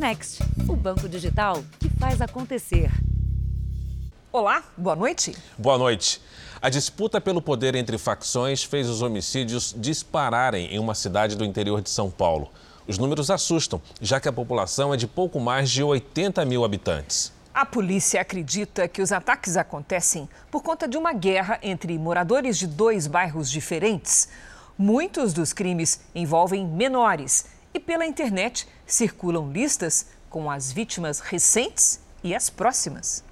Next, o banco digital que faz acontecer. Olá, boa noite. Boa noite. A disputa pelo poder entre facções fez os homicídios dispararem em uma cidade do interior de São Paulo. Os números assustam, já que a população é de pouco mais de 80 mil habitantes. A polícia acredita que os ataques acontecem por conta de uma guerra entre moradores de dois bairros diferentes. Muitos dos crimes envolvem menores e pela internet circulam listas com as vítimas recentes e as próximas.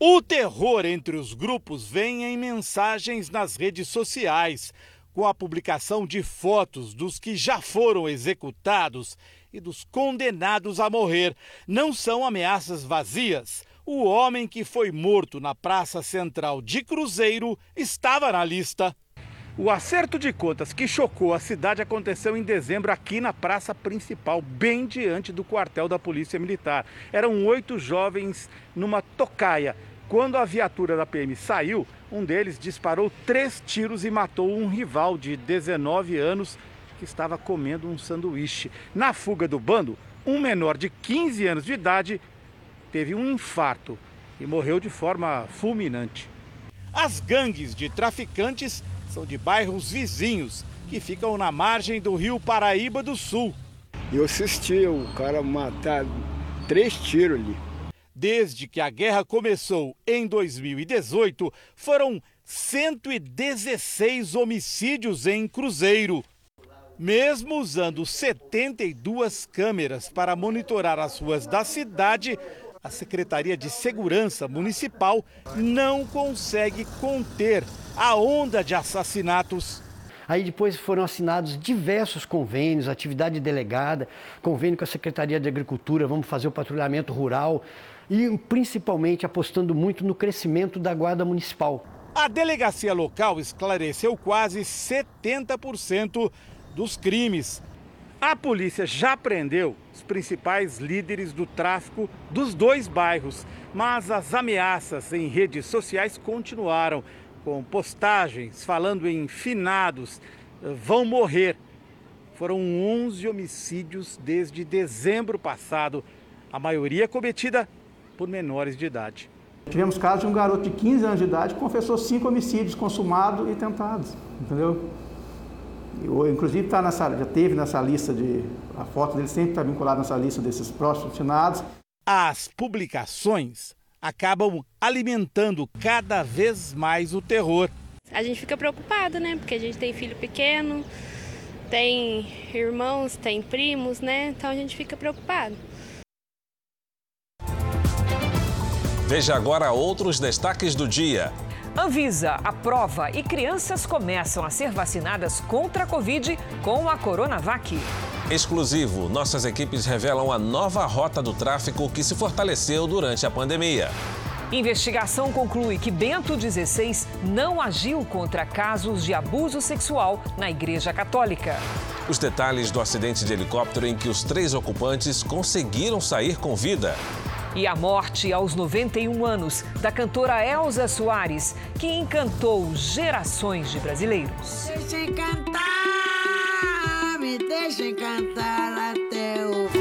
O terror entre os grupos vem em mensagens nas redes sociais, com a publicação de fotos dos que já foram executados e dos condenados a morrer. Não são ameaças vazias. O homem que foi morto na Praça Central de Cruzeiro estava na lista. O acerto de contas que chocou a cidade aconteceu em dezembro aqui na praça principal, bem diante do quartel da Polícia Militar. Eram oito jovens numa tocaia. Quando a viatura da PM saiu, um deles disparou três tiros e matou um rival de 19 anos que estava comendo um sanduíche. Na fuga do bando, um menor de 15 anos de idade teve um infarto e morreu de forma fulminante. As gangues de traficantes são de bairros vizinhos que ficam na margem do rio Paraíba do Sul. Eu assisti o cara matar três tiros ali. Desde que a guerra começou em 2018, foram 116 homicídios em Cruzeiro. Mesmo usando 72 câmeras para monitorar as ruas da cidade, a Secretaria de Segurança Municipal não consegue conter a onda de assassinatos. Aí depois foram assinados diversos convênios, atividade delegada, convênio com a Secretaria de Agricultura, vamos fazer o patrulhamento rural e principalmente apostando muito no crescimento da Guarda Municipal. A delegacia local esclareceu quase 70% dos crimes. A polícia já prendeu os principais líderes do tráfico dos dois bairros, mas as ameaças em redes sociais continuaram, com postagens falando em finados eh, vão morrer. Foram 11 homicídios desde dezembro passado, a maioria cometida por menores de idade. Tivemos casos de um garoto de 15 anos de idade que confessou cinco homicídios consumados e tentados, entendeu? Inclusive tá nessa, já teve nessa lista de. A foto dele sempre está vinculada nessa lista desses próximos finados. As publicações acabam alimentando cada vez mais o terror. A gente fica preocupado, né? Porque a gente tem filho pequeno, tem irmãos, tem primos, né? Então a gente fica preocupado. Veja agora outros destaques do dia. Anvisa aprova e crianças começam a ser vacinadas contra a Covid com a Coronavac. Exclusivo, nossas equipes revelam a nova rota do tráfico que se fortaleceu durante a pandemia. Investigação conclui que Bento XVI não agiu contra casos de abuso sexual na Igreja Católica. Os detalhes do acidente de helicóptero em que os três ocupantes conseguiram sair com vida. E a morte aos 91 anos da cantora Elza Soares, que encantou gerações de brasileiros. Deixa cantar, me deixa cantar até o fim.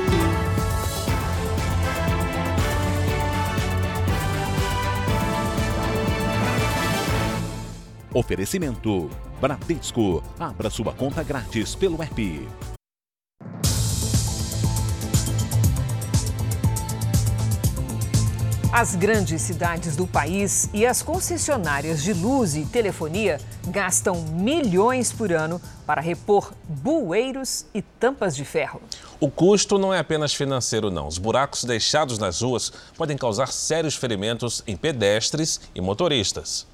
Oferecimento Bradesco. Abra sua conta grátis pelo app. As grandes cidades do país e as concessionárias de luz e telefonia gastam milhões por ano para repor bueiros e tampas de ferro. O custo não é apenas financeiro, não. Os buracos deixados nas ruas podem causar sérios ferimentos em pedestres e motoristas.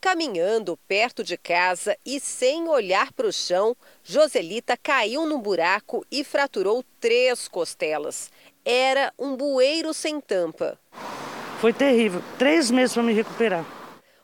Caminhando perto de casa e sem olhar para o chão, Joselita caiu num buraco e fraturou três costelas era um bueiro sem tampa. Foi terrível. Três meses para me recuperar.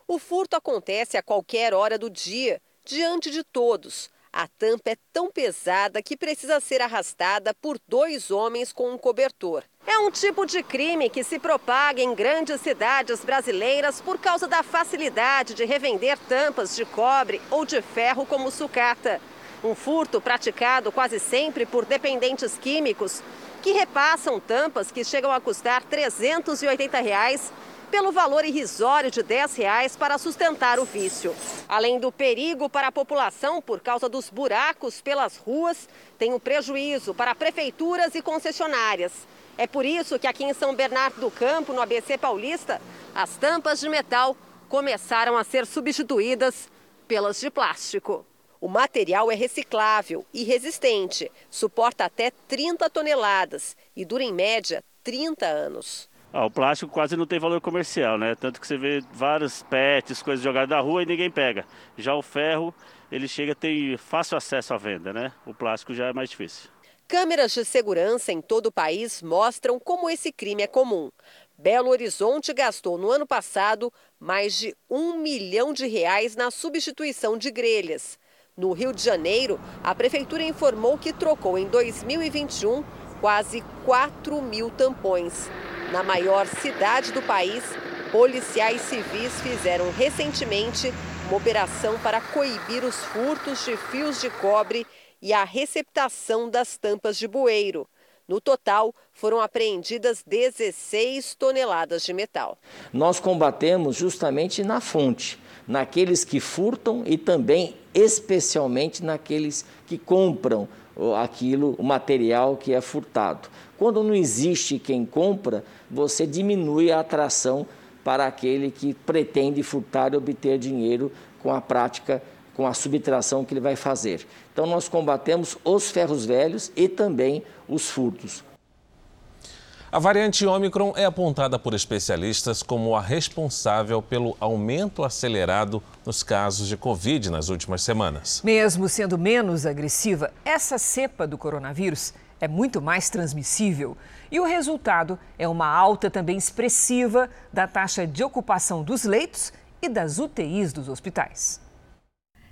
O furto acontece a qualquer hora do dia, diante de todos. A tampa é tão pesada que precisa ser arrastada por dois homens com um cobertor. É um tipo de crime que se propaga em grandes cidades brasileiras por causa da facilidade de revender tampas de cobre ou de ferro como sucata. Um furto praticado quase sempre por dependentes químicos que repassam tampas que chegam a custar 380 reais pelo valor irrisório de 10 reais para sustentar o vício. Além do perigo para a população por causa dos buracos pelas ruas, tem o um prejuízo para prefeituras e concessionárias. É por isso que aqui em São Bernardo do Campo, no ABC Paulista, as tampas de metal começaram a ser substituídas pelas de plástico. O material é reciclável e resistente, suporta até 30 toneladas e dura em média 30 anos. Ah, o plástico quase não tem valor comercial, né? Tanto que você vê vários pets, coisas jogadas na rua e ninguém pega. Já o ferro, ele chega a ter fácil acesso à venda, né? O plástico já é mais difícil. Câmeras de segurança em todo o país mostram como esse crime é comum. Belo Horizonte gastou no ano passado mais de um milhão de reais na substituição de grelhas. No Rio de Janeiro, a prefeitura informou que trocou em 2021 quase 4 mil tampões. Na maior cidade do país, policiais civis fizeram recentemente uma operação para coibir os furtos de fios de cobre e a receptação das tampas de bueiro. No total, foram apreendidas 16 toneladas de metal. Nós combatemos justamente na fonte, naqueles que furtam e também, especialmente, naqueles que compram aquilo, o material que é furtado. Quando não existe quem compra, você diminui a atração para aquele que pretende furtar e obter dinheiro com a prática, com a subtração que ele vai fazer. Então, nós combatemos os ferros velhos e também os furtos. A variante Omicron é apontada por especialistas como a responsável pelo aumento acelerado nos casos de Covid nas últimas semanas. Mesmo sendo menos agressiva, essa cepa do coronavírus é muito mais transmissível. E o resultado é uma alta também expressiva da taxa de ocupação dos leitos e das UTIs dos hospitais.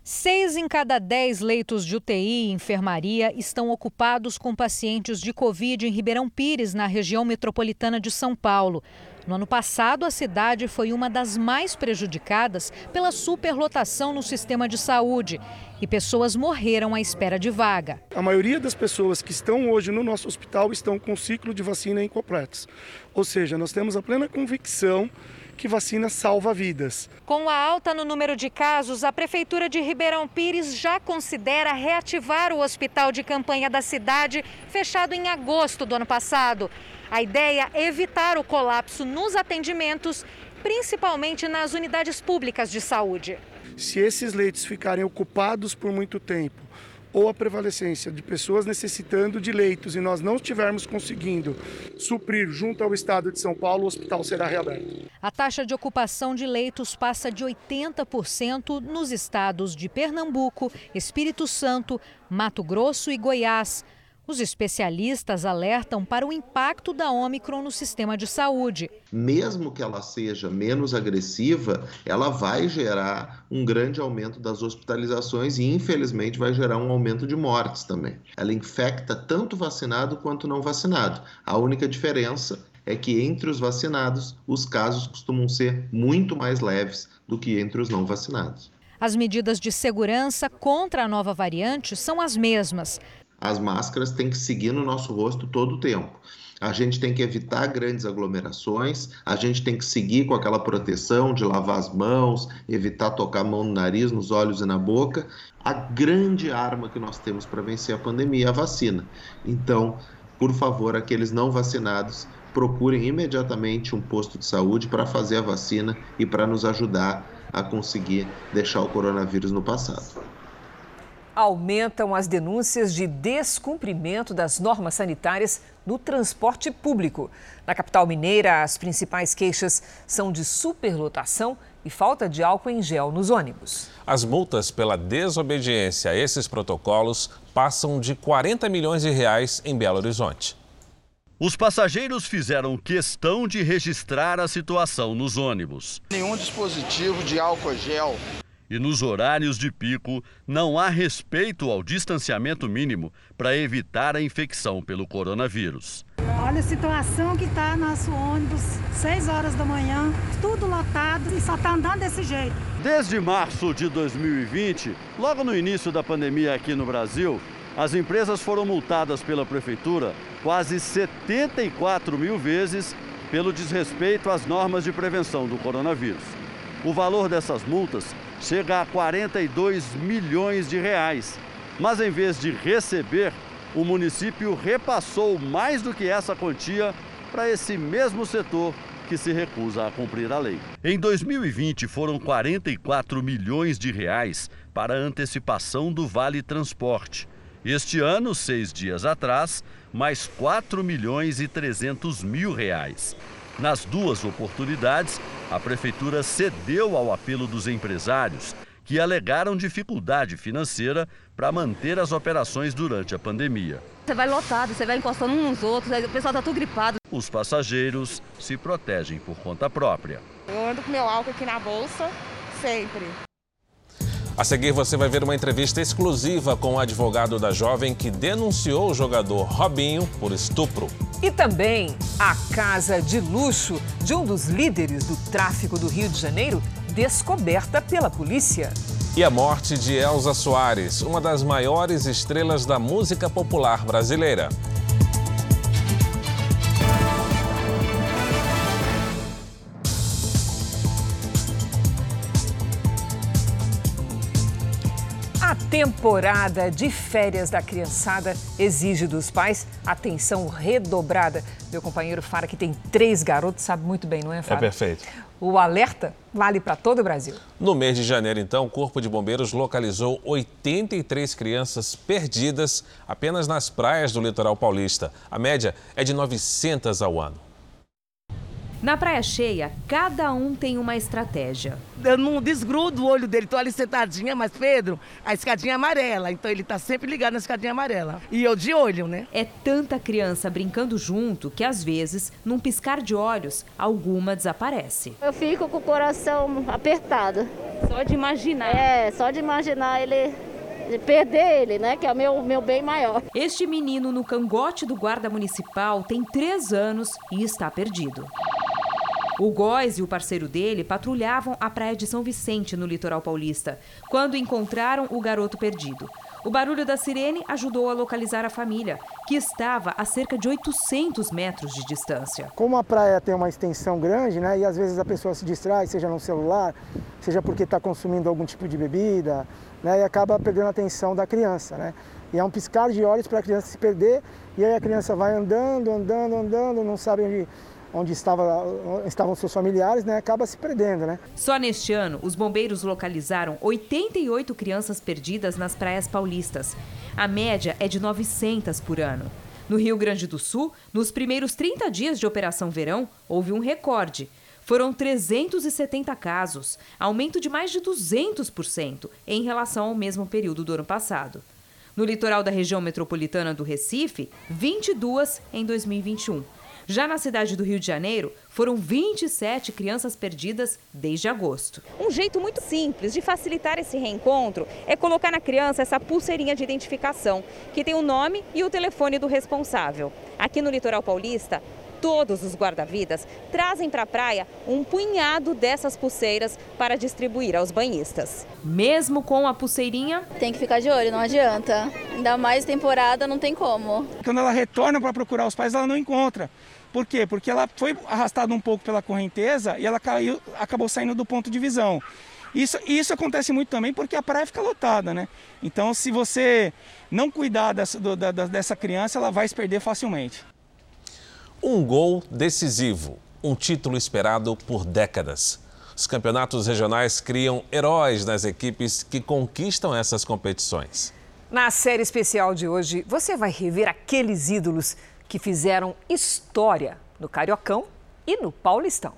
Seis em cada dez leitos de UTI e enfermaria estão ocupados com pacientes de Covid em Ribeirão Pires, na região metropolitana de São Paulo. No ano passado, a cidade foi uma das mais prejudicadas pela superlotação no sistema de saúde e pessoas morreram à espera de vaga. A maioria das pessoas que estão hoje no nosso hospital estão com ciclo de vacina incompletos. Ou seja, nós temos a plena convicção que vacina salva vidas. Com a alta no número de casos, a Prefeitura de Ribeirão Pires já considera reativar o hospital de campanha da cidade, fechado em agosto do ano passado. A ideia é evitar o colapso nos atendimentos, principalmente nas unidades públicas de saúde. Se esses leitos ficarem ocupados por muito tempo, ou a prevalecência de pessoas necessitando de leitos e nós não estivermos conseguindo suprir junto ao Estado de São Paulo, o hospital será reaberto. A taxa de ocupação de leitos passa de 80% nos estados de Pernambuco, Espírito Santo, Mato Grosso e Goiás. Os especialistas alertam para o impacto da Omicron no sistema de saúde. Mesmo que ela seja menos agressiva, ela vai gerar um grande aumento das hospitalizações e, infelizmente, vai gerar um aumento de mortes também. Ela infecta tanto vacinado quanto não vacinado. A única diferença é que entre os vacinados, os casos costumam ser muito mais leves do que entre os não vacinados. As medidas de segurança contra a nova variante são as mesmas as máscaras têm que seguir no nosso rosto todo o tempo. A gente tem que evitar grandes aglomerações, a gente tem que seguir com aquela proteção de lavar as mãos, evitar tocar a mão no nariz, nos olhos e na boca. A grande arma que nós temos para vencer a pandemia é a vacina. Então, por favor, aqueles não vacinados, procurem imediatamente um posto de saúde para fazer a vacina e para nos ajudar a conseguir deixar o coronavírus no passado aumentam as denúncias de descumprimento das normas sanitárias no transporte público. Na capital mineira, as principais queixas são de superlotação e falta de álcool em gel nos ônibus. As multas pela desobediência a esses protocolos passam de 40 milhões de reais em Belo Horizonte. Os passageiros fizeram questão de registrar a situação nos ônibus. Nenhum dispositivo de álcool gel e nos horários de pico não há respeito ao distanciamento mínimo para evitar a infecção pelo coronavírus. Olha a situação que está nosso ônibus, 6 horas da manhã, tudo lotado e só está andando desse jeito. Desde março de 2020, logo no início da pandemia aqui no Brasil, as empresas foram multadas pela prefeitura quase 74 mil vezes pelo desrespeito às normas de prevenção do coronavírus. O valor dessas multas chega a 42 milhões de reais. Mas em vez de receber, o município repassou mais do que essa quantia para esse mesmo setor que se recusa a cumprir a lei. Em 2020 foram 44 milhões de reais para a antecipação do Vale Transporte. Este ano, seis dias atrás, mais 4 milhões e 300 mil reais. Nas duas oportunidades, a prefeitura cedeu ao apelo dos empresários que alegaram dificuldade financeira para manter as operações durante a pandemia. Você vai lotado, você vai encostando uns nos outros, o pessoal está tudo gripado. Os passageiros se protegem por conta própria. Eu ando com meu álcool aqui na bolsa, sempre. A seguir, você vai ver uma entrevista exclusiva com o advogado da jovem que denunciou o jogador Robinho por estupro. E também a casa de luxo de um dos líderes do tráfico do Rio de Janeiro descoberta pela polícia. E a morte de Elza Soares, uma das maiores estrelas da música popular brasileira. Temporada de férias da criançada exige dos pais atenção redobrada. Meu companheiro Fara, que tem três garotos, sabe muito bem, não é, Fara? É perfeito. O alerta vale para todo o Brasil. No mês de janeiro, então, o Corpo de Bombeiros localizou 83 crianças perdidas apenas nas praias do litoral paulista. A média é de 900 ao ano. Na praia cheia, cada um tem uma estratégia. Eu não desgrudo o olho dele, tô ali sentadinha, mas Pedro, a escadinha é amarela, então ele tá sempre ligado na escadinha amarela. E eu de olho, né? É tanta criança brincando junto que às vezes, num piscar de olhos, alguma desaparece. Eu fico com o coração apertado. Só de imaginar. É, só de imaginar ele perder ele, né? Que é o meu, meu bem maior. Este menino no cangote do guarda municipal tem três anos e está perdido. O Góis e o parceiro dele patrulhavam a praia de São Vicente, no litoral paulista, quando encontraram o garoto perdido. O barulho da sirene ajudou a localizar a família, que estava a cerca de 800 metros de distância. Como a praia tem uma extensão grande, né, e às vezes a pessoa se distrai, seja no celular, seja porque está consumindo algum tipo de bebida, né, e acaba perdendo a atenção da criança. Né? E é um piscar de olhos para a criança se perder, e aí a criança vai andando, andando, andando, não sabe onde onde estava, estavam seus familiares, né, acaba se perdendo, né? Só neste ano, os bombeiros localizaram 88 crianças perdidas nas praias paulistas. A média é de 900 por ano. No Rio Grande do Sul, nos primeiros 30 dias de Operação Verão, houve um recorde. Foram 370 casos, aumento de mais de 200% em relação ao mesmo período do ano passado. No litoral da região metropolitana do Recife, 22 em 2021. Já na cidade do Rio de Janeiro, foram 27 crianças perdidas desde agosto. Um jeito muito simples de facilitar esse reencontro é colocar na criança essa pulseirinha de identificação, que tem o nome e o telefone do responsável. Aqui no litoral paulista, todos os guarda-vidas trazem para a praia um punhado dessas pulseiras para distribuir aos banhistas. Mesmo com a pulseirinha, tem que ficar de olho, não adianta. Ainda mais temporada, não tem como. Quando ela retorna para procurar os pais, ela não encontra. Por quê? Porque ela foi arrastada um pouco pela correnteza e ela caiu, acabou saindo do ponto de visão. Isso, isso acontece muito também porque a praia fica lotada, né? Então, se você não cuidar dessa, do, da, dessa criança, ela vai se perder facilmente. Um gol decisivo, um título esperado por décadas. Os campeonatos regionais criam heróis nas equipes que conquistam essas competições. Na série especial de hoje, você vai rever aqueles ídolos que fizeram história no Cariocão e no Paulistão.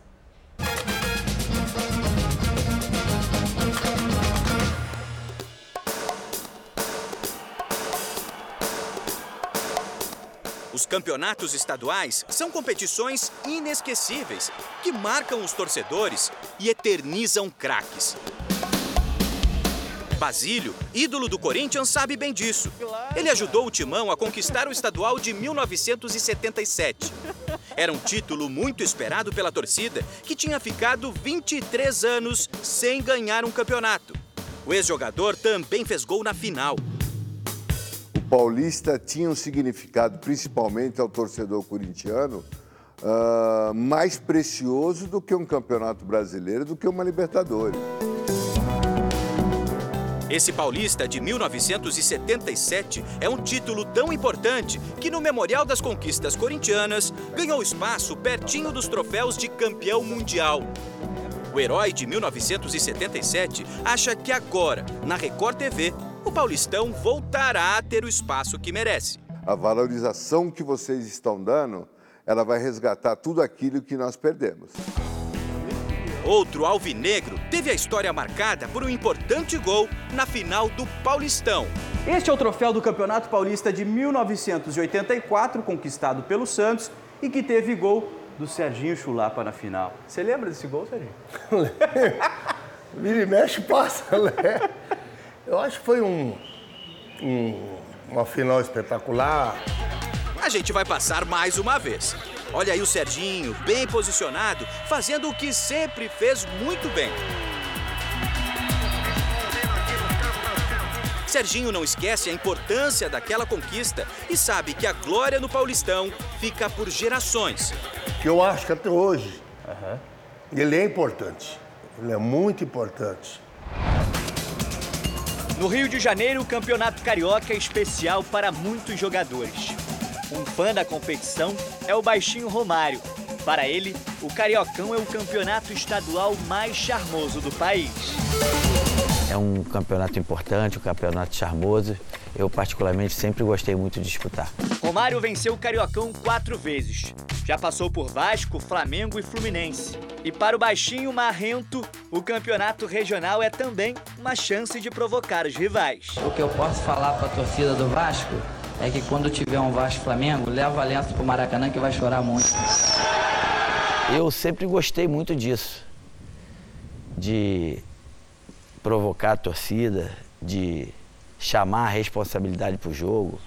Os campeonatos estaduais são competições inesquecíveis que marcam os torcedores e eternizam craques. Basílio, ídolo do Corinthians, sabe bem disso. Ele ajudou o Timão a conquistar o estadual de 1977. Era um título muito esperado pela torcida, que tinha ficado 23 anos sem ganhar um campeonato. O ex-jogador também fez gol na final. O Paulista tinha um significado, principalmente ao torcedor corintiano, uh, mais precioso do que um campeonato brasileiro, do que uma Libertadores. Esse Paulista de 1977 é um título tão importante que no Memorial das Conquistas Corintianas ganhou espaço pertinho dos troféus de campeão mundial. O herói de 1977 acha que agora, na Record TV, o Paulistão voltará a ter o espaço que merece. A valorização que vocês estão dando, ela vai resgatar tudo aquilo que nós perdemos. Outro alvinegro teve a história marcada por um importante gol na final do Paulistão. Este é o troféu do Campeonato Paulista de 1984, conquistado pelo Santos e que teve gol do Serginho Chulapa na final. Você lembra desse gol, Serginho? Vira e mexe, passa, né? Eu acho que foi um, um, uma final espetacular. A gente vai passar mais uma vez. Olha aí o Serginho, bem posicionado, fazendo o que sempre fez muito bem. Serginho não esquece a importância daquela conquista e sabe que a glória no Paulistão fica por gerações. Que eu acho que até hoje uhum. ele é importante. Ele é muito importante. No Rio de Janeiro, o Campeonato Carioca é especial para muitos jogadores. Um fã da competição é o baixinho Romário. Para ele, o Cariocão é o campeonato estadual mais charmoso do país. É um campeonato importante, um campeonato charmoso. Eu, particularmente, sempre gostei muito de disputar. Romário venceu o Cariocão quatro vezes. Já passou por Vasco, Flamengo e Fluminense. E para o baixinho marrento, o campeonato regional é também uma chance de provocar os rivais. O que eu posso falar para a torcida do Vasco é que quando tiver um Vasco Flamengo, leva a lenço pro Maracanã que vai chorar muito. Eu sempre gostei muito disso. De provocar a torcida, de chamar a responsabilidade pro jogo.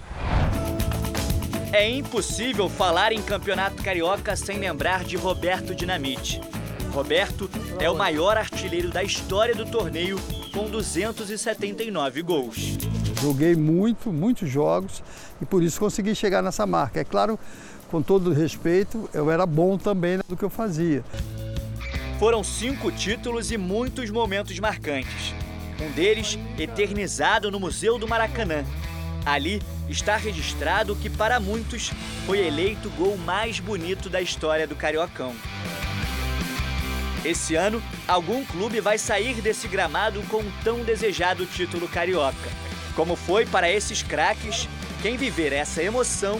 É impossível falar em campeonato carioca sem lembrar de Roberto Dinamite. Roberto é o maior artilheiro da história do torneio, com 279 gols. Joguei muito, muitos jogos e por isso consegui chegar nessa marca. É claro, com todo respeito, eu era bom também do que eu fazia. Foram cinco títulos e muitos momentos marcantes. Um deles eternizado no Museu do Maracanã. Ali está registrado que, para muitos, foi eleito o gol mais bonito da história do Cariocão. Esse ano, algum clube vai sair desse gramado com o tão desejado título carioca. Como foi para esses craques, quem viver essa emoção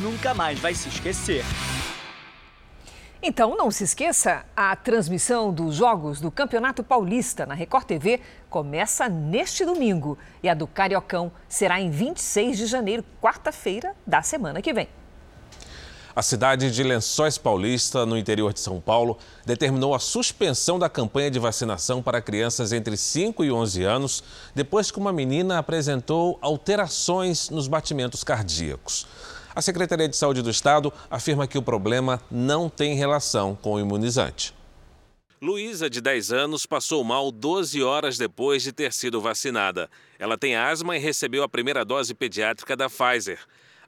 nunca mais vai se esquecer. Então, não se esqueça, a transmissão dos jogos do Campeonato Paulista na Record TV começa neste domingo e a do Cariocão será em 26 de janeiro, quarta-feira da semana que vem. A cidade de Lençóis Paulista, no interior de São Paulo, determinou a suspensão da campanha de vacinação para crianças entre 5 e 11 anos, depois que uma menina apresentou alterações nos batimentos cardíacos. A Secretaria de Saúde do Estado afirma que o problema não tem relação com o imunizante. Luísa, de 10 anos, passou mal 12 horas depois de ter sido vacinada. Ela tem asma e recebeu a primeira dose pediátrica da Pfizer.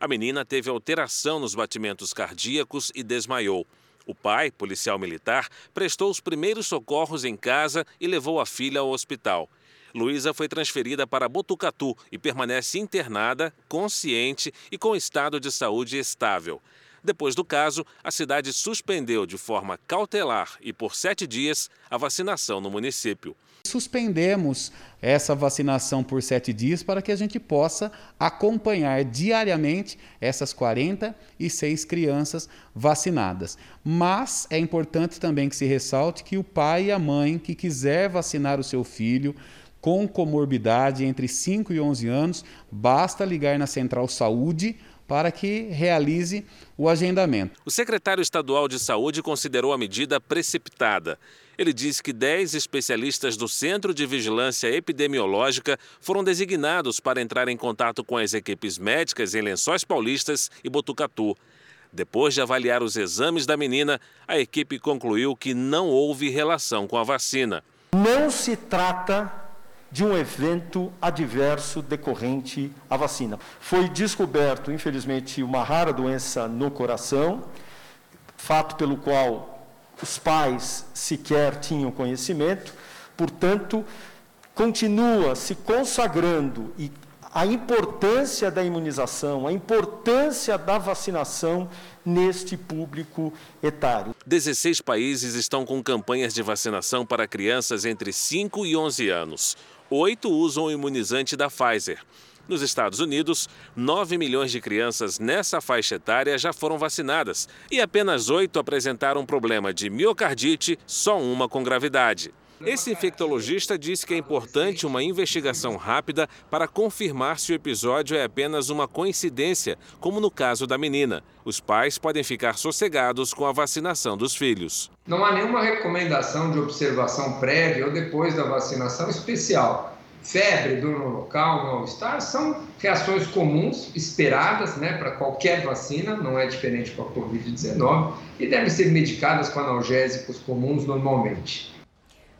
A menina teve alteração nos batimentos cardíacos e desmaiou. O pai, policial militar, prestou os primeiros socorros em casa e levou a filha ao hospital. Luísa foi transferida para Botucatu e permanece internada, consciente e com estado de saúde estável. Depois do caso, a cidade suspendeu de forma cautelar e por sete dias a vacinação no município. Suspendemos essa vacinação por sete dias para que a gente possa acompanhar diariamente essas 46 crianças vacinadas. Mas é importante também que se ressalte que o pai e a mãe que quiser vacinar o seu filho com comorbidade entre 5 e 11 anos, basta ligar na Central Saúde para que realize o agendamento. O secretário estadual de Saúde considerou a medida precipitada. Ele disse que 10 especialistas do Centro de Vigilância Epidemiológica foram designados para entrar em contato com as equipes médicas em Lençóis Paulistas e Botucatu. Depois de avaliar os exames da menina, a equipe concluiu que não houve relação com a vacina. Não se trata de um evento adverso decorrente à vacina. Foi descoberto, infelizmente, uma rara doença no coração, fato pelo qual os pais sequer tinham conhecimento, portanto, continua se consagrando e a importância da imunização, a importância da vacinação neste público etário. 16 países estão com campanhas de vacinação para crianças entre 5 e 11 anos. Oito usam o imunizante da Pfizer. Nos Estados Unidos, 9 milhões de crianças nessa faixa etária já foram vacinadas e apenas oito apresentaram problema de miocardite, só uma com gravidade. Esse infectologista disse que é importante uma investigação rápida para confirmar se o episódio é apenas uma coincidência, como no caso da menina. Os pais podem ficar sossegados com a vacinação dos filhos. Não há nenhuma recomendação de observação prévia ou depois da vacinação especial febre, dor no local, mal-estar, são reações comuns, esperadas né, para qualquer vacina, não é diferente com a Covid-19, e devem ser medicadas com analgésicos comuns normalmente.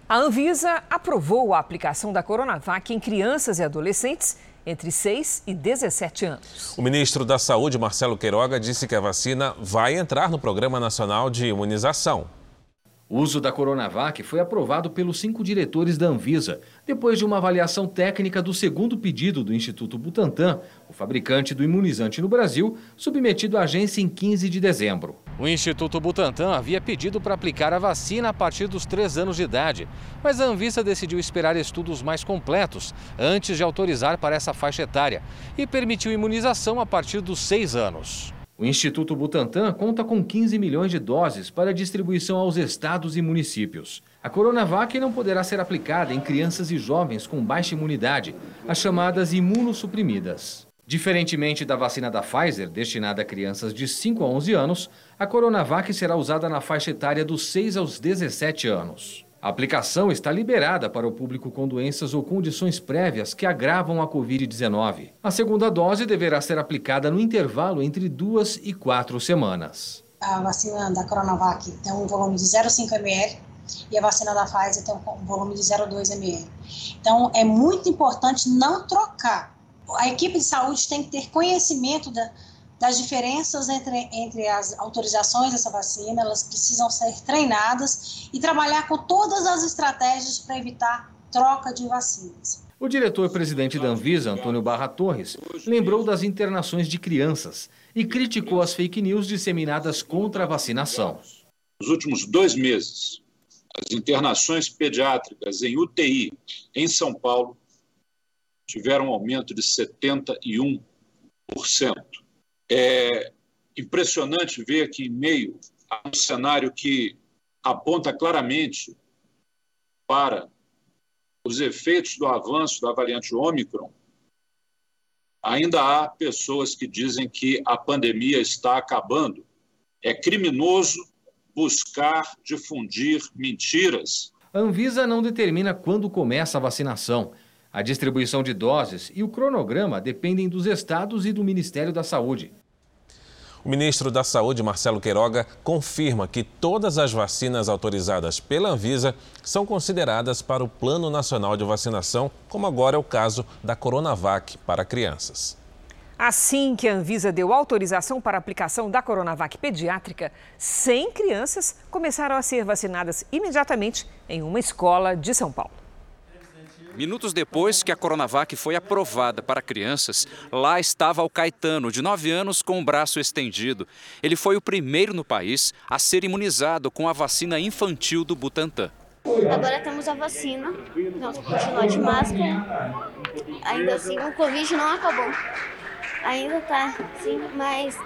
A Anvisa aprovou a aplicação da Coronavac em crianças e adolescentes entre 6 e 17 anos. O ministro da Saúde, Marcelo Queiroga, disse que a vacina vai entrar no Programa Nacional de Imunização. O uso da Coronavac foi aprovado pelos cinco diretores da Anvisa, depois de uma avaliação técnica do segundo pedido do Instituto Butantan, o fabricante do imunizante no Brasil, submetido à agência em 15 de dezembro. O Instituto Butantan havia pedido para aplicar a vacina a partir dos três anos de idade, mas a Anvisa decidiu esperar estudos mais completos antes de autorizar para essa faixa etária e permitiu imunização a partir dos seis anos. O Instituto Butantan conta com 15 milhões de doses para distribuição aos estados e municípios. A Coronavac não poderá ser aplicada em crianças e jovens com baixa imunidade, as chamadas imunossuprimidas. Diferentemente da vacina da Pfizer, destinada a crianças de 5 a 11 anos, a Coronavac será usada na faixa etária dos 6 aos 17 anos. A aplicação está liberada para o público com doenças ou condições prévias que agravam a Covid-19. A segunda dose deverá ser aplicada no intervalo entre duas e quatro semanas. A vacina da Coronavac tem um volume de 0,5 ml e a vacina da Pfizer tem um volume de 0,2 ml. Então, é muito importante não trocar. A equipe de saúde tem que ter conhecimento da, das diferenças entre, entre as autorizações dessa vacina, elas precisam ser treinadas e trabalhar com todas as estratégias para evitar troca de vacinas. O diretor-presidente da Anvisa, Antônio Barra Torres, lembrou das internações de crianças e criticou as fake news disseminadas contra a vacinação. Nos últimos dois meses, as internações pediátricas em UTI em São Paulo tiveram um aumento de 71%. É impressionante ver que, em meio a um cenário que aponta claramente para os efeitos do avanço da variante Ômicron, ainda há pessoas que dizem que a pandemia está acabando. É criminoso buscar difundir mentiras. A Anvisa não determina quando começa a vacinação. A distribuição de doses e o cronograma dependem dos estados e do Ministério da Saúde. O ministro da Saúde, Marcelo Queiroga, confirma que todas as vacinas autorizadas pela Anvisa são consideradas para o Plano Nacional de Vacinação, como agora é o caso da Coronavac para crianças. Assim que a Anvisa deu autorização para a aplicação da Coronavac pediátrica, 100 crianças começaram a ser vacinadas imediatamente em uma escola de São Paulo. Minutos depois que a Coronavac foi aprovada para crianças, lá estava o Caetano, de 9 anos, com o braço estendido. Ele foi o primeiro no país a ser imunizado com a vacina infantil do Butantan. Agora temos a vacina, vamos continuar de máscara. Ainda assim, o Covid não acabou. Ainda tá, sim, mas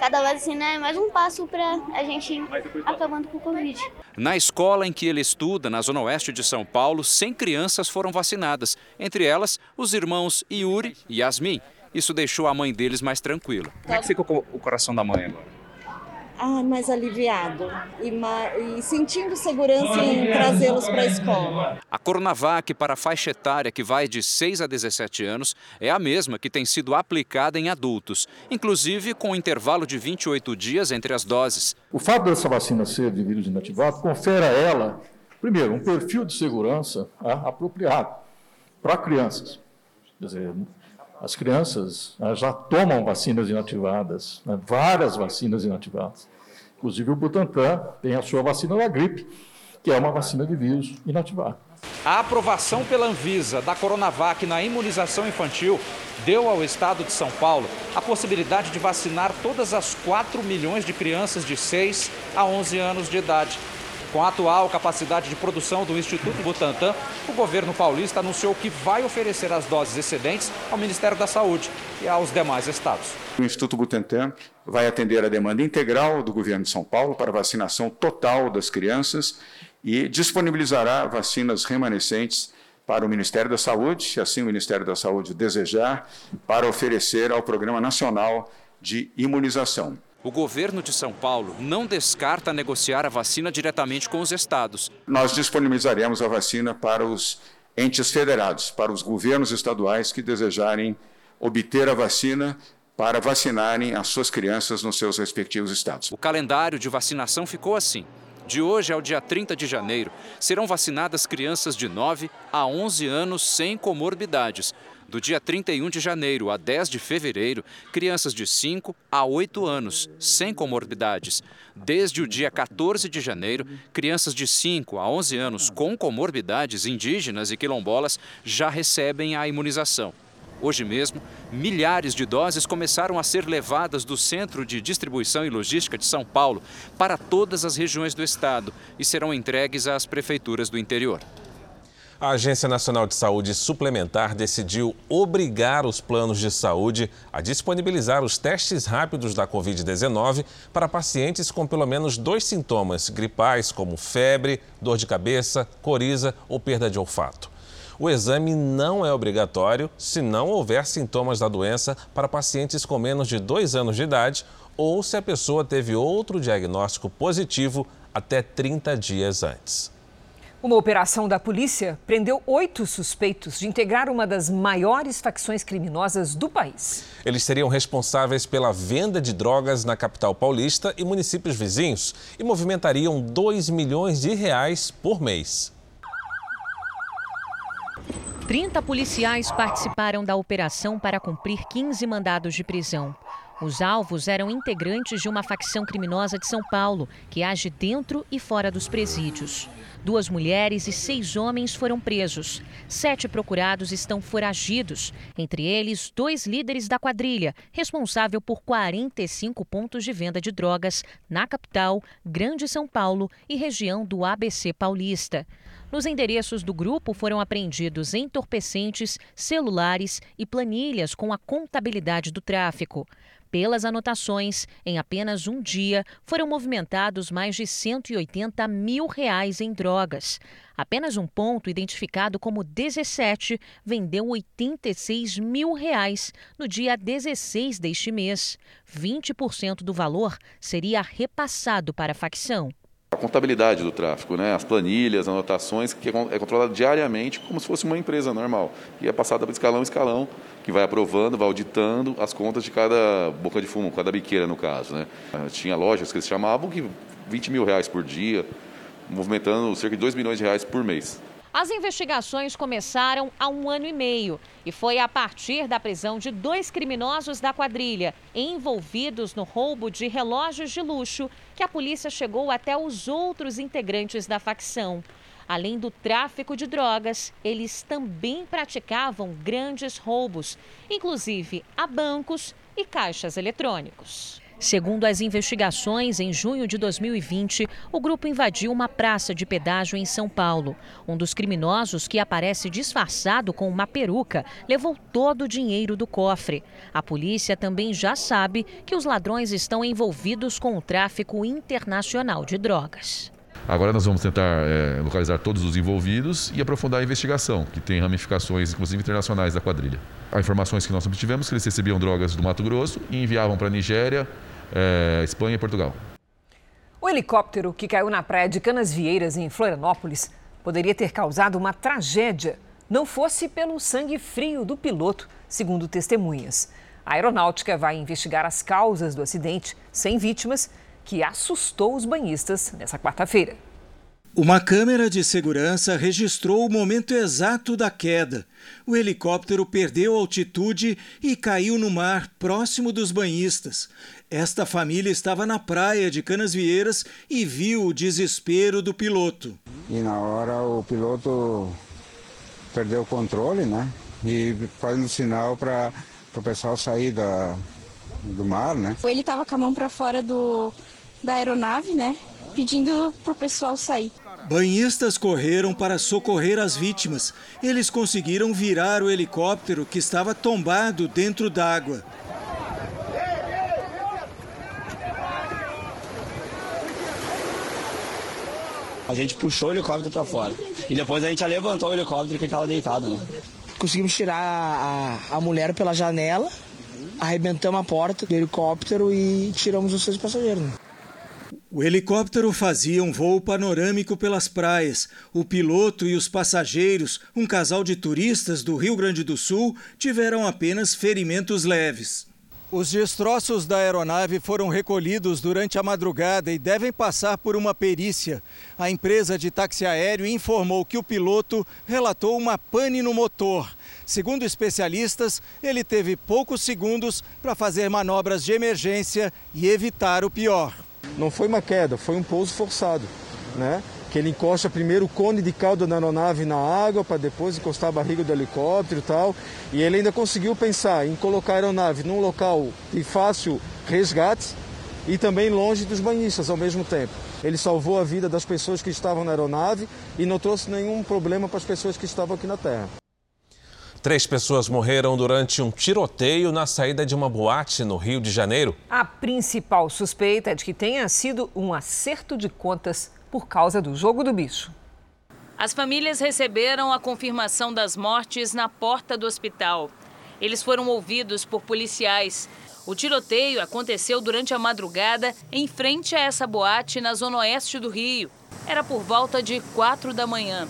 cada vacina é mais um passo para a gente ir acabando com o Covid. Na escola em que ele estuda, na zona oeste de São Paulo, 100 crianças foram vacinadas, entre elas os irmãos Yuri e Yasmin. Isso deixou a mãe deles mais tranquila. Como é que fica o coração da mãe agora? Ah, mais aliviado e, e sentindo segurança em trazê-los para a escola. A Coronavac para a faixa etária que vai de 6 a 17 anos é a mesma que tem sido aplicada em adultos, inclusive com um intervalo de 28 dias entre as doses. O fato dessa vacina ser de vírus inativado confere a ela, primeiro, um perfil de segurança ah, apropriado para crianças. Quer dizer, as crianças ah, já tomam vacinas inativadas, né, várias vacinas inativadas. Inclusive o Butantan tem a sua vacina da gripe, que é uma vacina de vírus inativado. A aprovação pela Anvisa da Coronavac na imunização infantil deu ao estado de São Paulo a possibilidade de vacinar todas as 4 milhões de crianças de 6 a 11 anos de idade. Com a atual capacidade de produção do Instituto Butantan, o governo paulista anunciou que vai oferecer as doses excedentes ao Ministério da Saúde e aos demais estados. O Instituto Butantan vai atender a demanda integral do governo de São Paulo para vacinação total das crianças e disponibilizará vacinas remanescentes para o Ministério da Saúde, se assim o Ministério da Saúde desejar, para oferecer ao Programa Nacional de Imunização. O governo de São Paulo não descarta negociar a vacina diretamente com os estados. Nós disponibilizaremos a vacina para os entes federados, para os governos estaduais que desejarem obter a vacina para vacinarem as suas crianças nos seus respectivos estados. O calendário de vacinação ficou assim. De hoje ao dia 30 de janeiro, serão vacinadas crianças de 9 a 11 anos sem comorbidades, do dia 31 de janeiro a 10 de fevereiro, crianças de 5 a 8 anos, sem comorbidades. Desde o dia 14 de janeiro, crianças de 5 a 11 anos com comorbidades indígenas e quilombolas já recebem a imunização. Hoje mesmo, milhares de doses começaram a ser levadas do Centro de Distribuição e Logística de São Paulo para todas as regiões do estado e serão entregues às prefeituras do interior. A Agência Nacional de Saúde Suplementar decidiu obrigar os planos de saúde a disponibilizar os testes rápidos da Covid-19 para pacientes com pelo menos dois sintomas gripais, como febre, dor de cabeça, coriza ou perda de olfato. O exame não é obrigatório se não houver sintomas da doença para pacientes com menos de dois anos de idade ou se a pessoa teve outro diagnóstico positivo até 30 dias antes. Uma operação da polícia prendeu oito suspeitos de integrar uma das maiores facções criminosas do país. Eles seriam responsáveis pela venda de drogas na capital paulista e municípios vizinhos e movimentariam 2 milhões de reais por mês. 30 policiais participaram da operação para cumprir 15 mandados de prisão. Os alvos eram integrantes de uma facção criminosa de São Paulo, que age dentro e fora dos presídios. Duas mulheres e seis homens foram presos. Sete procurados estão foragidos, entre eles dois líderes da quadrilha, responsável por 45 pontos de venda de drogas na capital, Grande São Paulo e região do ABC Paulista. Nos endereços do grupo foram apreendidos entorpecentes, celulares e planilhas com a contabilidade do tráfico. Pelas anotações, em apenas um dia foram movimentados mais de 180 mil reais em drogas. Apenas um ponto, identificado como 17, vendeu 86 mil reais no dia 16 deste mês. 20% do valor seria repassado para a facção a contabilidade do tráfego, né? as planilhas, anotações, que é controlada diariamente como se fosse uma empresa normal. E é passada de escalão em escalão, que vai aprovando, vai auditando as contas de cada boca de fumo, cada biqueira no caso. Né? Tinha lojas que eles chamavam que 20 mil reais por dia, movimentando cerca de 2 milhões de reais por mês. As investigações começaram há um ano e meio e foi a partir da prisão de dois criminosos da quadrilha envolvidos no roubo de relógios de luxo que a polícia chegou até os outros integrantes da facção. Além do tráfico de drogas, eles também praticavam grandes roubos, inclusive a bancos e caixas eletrônicos. Segundo as investigações, em junho de 2020, o grupo invadiu uma praça de pedágio em São Paulo. Um dos criminosos, que aparece disfarçado com uma peruca, levou todo o dinheiro do cofre. A polícia também já sabe que os ladrões estão envolvidos com o tráfico internacional de drogas. Agora nós vamos tentar é, localizar todos os envolvidos e aprofundar a investigação, que tem ramificações, inclusive internacionais, da quadrilha. As informações que nós obtivemos que eles recebiam drogas do Mato Grosso e enviavam para a Nigéria, é, Espanha e Portugal. helicóptero que caiu na praia de Canasvieiras, em Florianópolis, poderia ter causado uma tragédia, não fosse pelo sangue frio do piloto, segundo testemunhas. A aeronáutica vai investigar as causas do acidente, sem vítimas, que assustou os banhistas nessa quarta-feira. Uma câmera de segurança registrou o momento exato da queda. O helicóptero perdeu altitude e caiu no mar próximo dos banhistas. Esta família estava na praia de Canasvieiras e viu o desespero do piloto. E na hora o piloto perdeu o controle, né? E fazendo sinal para o pessoal sair da, do mar, né? Ele estava com a mão para fora do, da aeronave, né? Pedindo para o pessoal sair. Banhistas correram para socorrer as vítimas. Eles conseguiram virar o helicóptero que estava tombado dentro d'água. A gente puxou o helicóptero para fora. E depois a gente levantou o helicóptero que estava deitado. Né? Conseguimos tirar a, a mulher pela janela, arrebentamos a porta do helicóptero e tiramos os seus passageiros. Né? O helicóptero fazia um voo panorâmico pelas praias. O piloto e os passageiros, um casal de turistas do Rio Grande do Sul, tiveram apenas ferimentos leves. Os destroços da aeronave foram recolhidos durante a madrugada e devem passar por uma perícia. A empresa de táxi aéreo informou que o piloto relatou uma pane no motor. Segundo especialistas, ele teve poucos segundos para fazer manobras de emergência e evitar o pior. Não foi uma queda, foi um pouso forçado, né? Que ele encosta primeiro o cone de cauda da aeronave na água para depois encostar a barriga do helicóptero e tal. E ele ainda conseguiu pensar em colocar a aeronave num local de fácil resgate e também longe dos banhistas ao mesmo tempo. Ele salvou a vida das pessoas que estavam na aeronave e não trouxe nenhum problema para as pessoas que estavam aqui na Terra. Três pessoas morreram durante um tiroteio na saída de uma boate no Rio de Janeiro. A principal suspeita é de que tenha sido um acerto de contas por causa do jogo do bicho. As famílias receberam a confirmação das mortes na porta do hospital. Eles foram ouvidos por policiais. O tiroteio aconteceu durante a madrugada em frente a essa boate na zona oeste do Rio. Era por volta de quatro da manhã.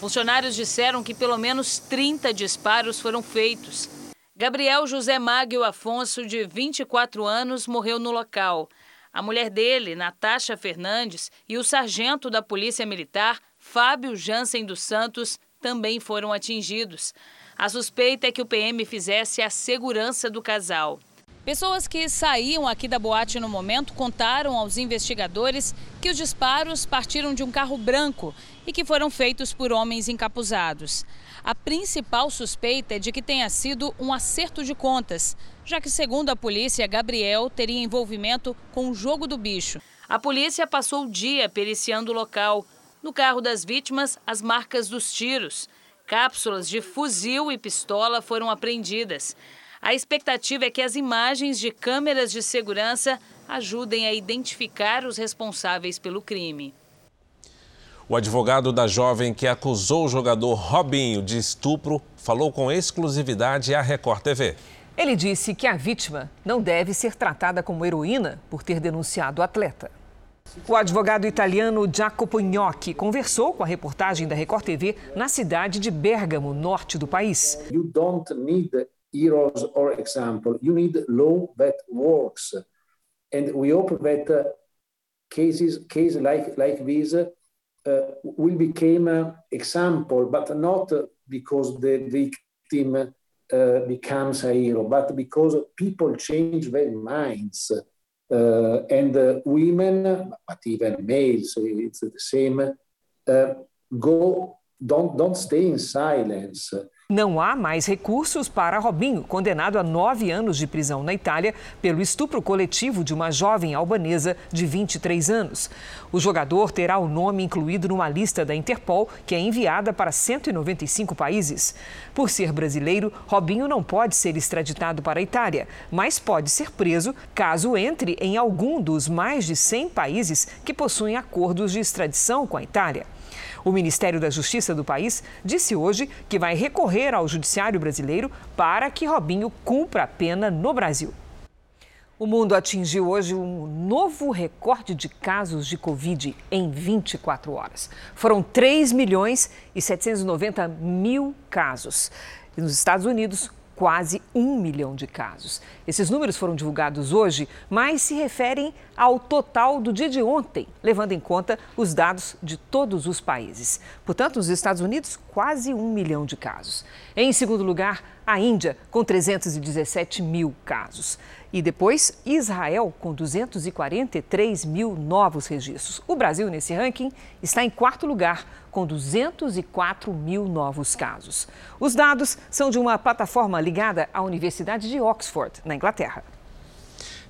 Funcionários disseram que pelo menos 30 disparos foram feitos. Gabriel José Maguio Afonso, de 24 anos, morreu no local. A mulher dele, Natasha Fernandes, e o sargento da Polícia Militar, Fábio Jansen dos Santos, também foram atingidos. A suspeita é que o PM fizesse a segurança do casal. Pessoas que saíam aqui da boate no momento contaram aos investigadores que os disparos partiram de um carro branco e que foram feitos por homens encapuzados. A principal suspeita é de que tenha sido um acerto de contas, já que, segundo a polícia, Gabriel teria envolvimento com o jogo do bicho. A polícia passou o dia periciando o local. No carro das vítimas, as marcas dos tiros. Cápsulas de fuzil e pistola foram apreendidas. A expectativa é que as imagens de câmeras de segurança ajudem a identificar os responsáveis pelo crime. O advogado da jovem que acusou o jogador Robinho de estupro falou com exclusividade à Record TV. Ele disse que a vítima não deve ser tratada como heroína por ter denunciado o atleta. O advogado italiano Jacopo Gnocchi conversou com a reportagem da Record TV na cidade de Bergamo, norte do país. You don't need heroes or example. You need law that works, and we hope that uh, cases cases like like this uh, will become an example, but not because the victim uh, becomes a hero, but because people change their minds. Uh, and uh, women, but even males, it's the same. Uh, go, don't don't stay in silence. Não há mais recursos para Robinho, condenado a nove anos de prisão na Itália pelo estupro coletivo de uma jovem albanesa de 23 anos. O jogador terá o nome incluído numa lista da Interpol, que é enviada para 195 países. Por ser brasileiro, Robinho não pode ser extraditado para a Itália, mas pode ser preso caso entre em algum dos mais de 100 países que possuem acordos de extradição com a Itália. O Ministério da Justiça do país disse hoje que vai recorrer ao Judiciário brasileiro para que Robinho cumpra a pena no Brasil. O mundo atingiu hoje um novo recorde de casos de Covid em 24 horas. Foram 3 milhões e 790 mil casos. E nos Estados Unidos, quase um milhão de casos. Esses números foram divulgados hoje, mas se referem ao total do dia de ontem, levando em conta os dados de todos os países. Portanto, nos Estados Unidos, quase um milhão de casos. Em segundo lugar, a Índia, com 317 mil casos. E depois, Israel, com 243 mil novos registros. O Brasil, nesse ranking, está em quarto lugar, com 204 mil novos casos. Os dados são de uma plataforma ligada à Universidade de Oxford, na Inglaterra.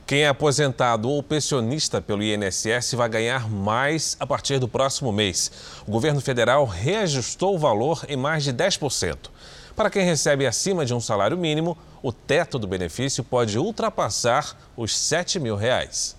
Quem é aposentado ou pensionista pelo INSS vai ganhar mais a partir do próximo mês. O governo federal reajustou o valor em mais de 10%. Para quem recebe acima de um salário mínimo, o teto do benefício pode ultrapassar os 7 mil reais.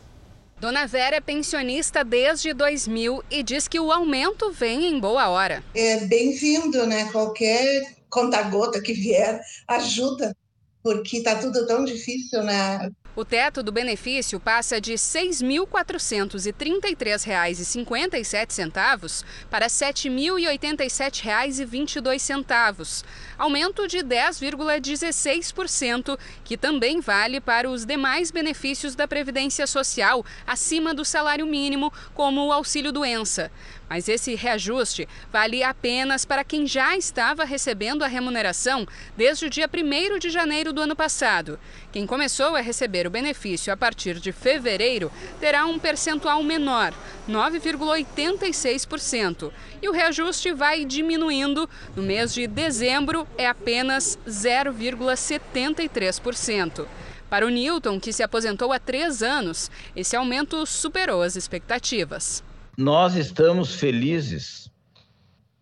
Dona Vera é pensionista desde 2000 e diz que o aumento vem em boa hora. É bem-vindo, né? Qualquer conta-gota que vier ajuda, porque está tudo tão difícil, né? O teto do benefício passa de R$ 6.433,57 para R$ 7.087,22, aumento de 10,16%, que também vale para os demais benefícios da Previdência Social acima do salário mínimo, como o auxílio-doença. Mas esse reajuste vale apenas para quem já estava recebendo a remuneração desde o dia 1 de janeiro do ano passado. Quem começou a receber o benefício a partir de fevereiro terá um percentual menor, 9,86%. E o reajuste vai diminuindo. No mês de dezembro é apenas 0,73%. Para o Newton, que se aposentou há três anos, esse aumento superou as expectativas. Nós estamos felizes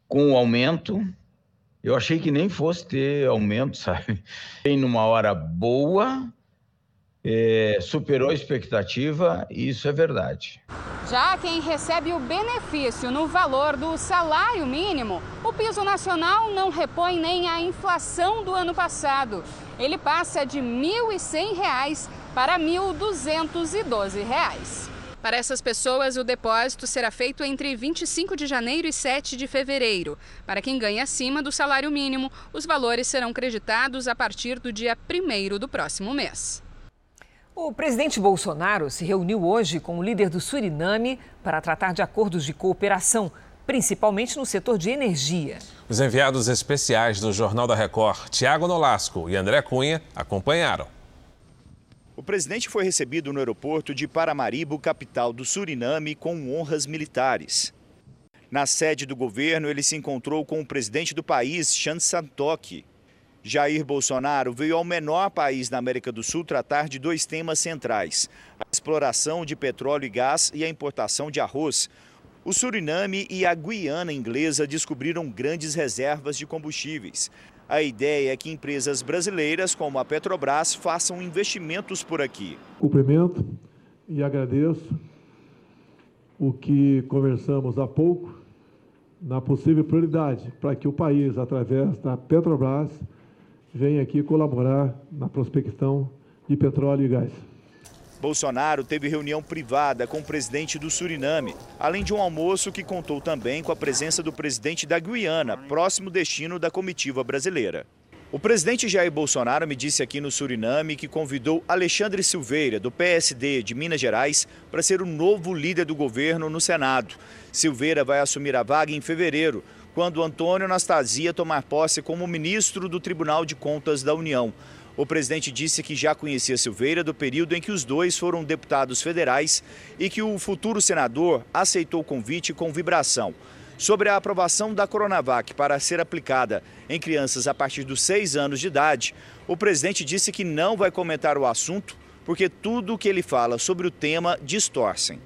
com o aumento. Eu achei que nem fosse ter aumento, sabe? Tem numa hora boa, é, superou a expectativa e isso é verdade. Já quem recebe o benefício no valor do salário mínimo, o piso nacional não repõe nem a inflação do ano passado. Ele passa de R$ 1.100 para R$ 1.212. Para essas pessoas, o depósito será feito entre 25 de janeiro e 7 de fevereiro. Para quem ganha acima do salário mínimo, os valores serão creditados a partir do dia 1 do próximo mês. O presidente Bolsonaro se reuniu hoje com o líder do Suriname para tratar de acordos de cooperação, principalmente no setor de energia. Os enviados especiais do Jornal da Record, Tiago Nolasco e André Cunha, acompanharam. O presidente foi recebido no aeroporto de Paramaribo, capital do Suriname, com honras militares. Na sede do governo, ele se encontrou com o presidente do país, Chan Santok. Jair Bolsonaro veio ao menor país da América do Sul tratar de dois temas centrais: a exploração de petróleo e gás e a importação de arroz. O Suriname e a Guiana inglesa descobriram grandes reservas de combustíveis. A ideia é que empresas brasileiras como a Petrobras façam investimentos por aqui. Cumprimento e agradeço o que conversamos há pouco na possível prioridade para que o país, através da Petrobras, venha aqui colaborar na prospecção de petróleo e gás. Bolsonaro teve reunião privada com o presidente do Suriname, além de um almoço que contou também com a presença do presidente da Guiana, próximo destino da comitiva brasileira. O presidente Jair Bolsonaro me disse aqui no Suriname que convidou Alexandre Silveira, do PSD de Minas Gerais, para ser o novo líder do governo no Senado. Silveira vai assumir a vaga em fevereiro, quando Antônio Anastasia tomar posse como ministro do Tribunal de Contas da União. O presidente disse que já conhecia Silveira do período em que os dois foram deputados federais e que o futuro senador aceitou o convite com vibração. Sobre a aprovação da Coronavac para ser aplicada em crianças a partir dos seis anos de idade, o presidente disse que não vai comentar o assunto porque tudo o que ele fala sobre o tema distorcem.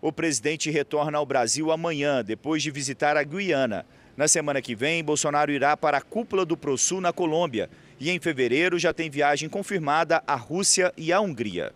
O presidente retorna ao Brasil amanhã, depois de visitar a Guiana. Na semana que vem, Bolsonaro irá para a cúpula do ProSul na Colômbia e em fevereiro já tem viagem confirmada à Rússia e à Hungria.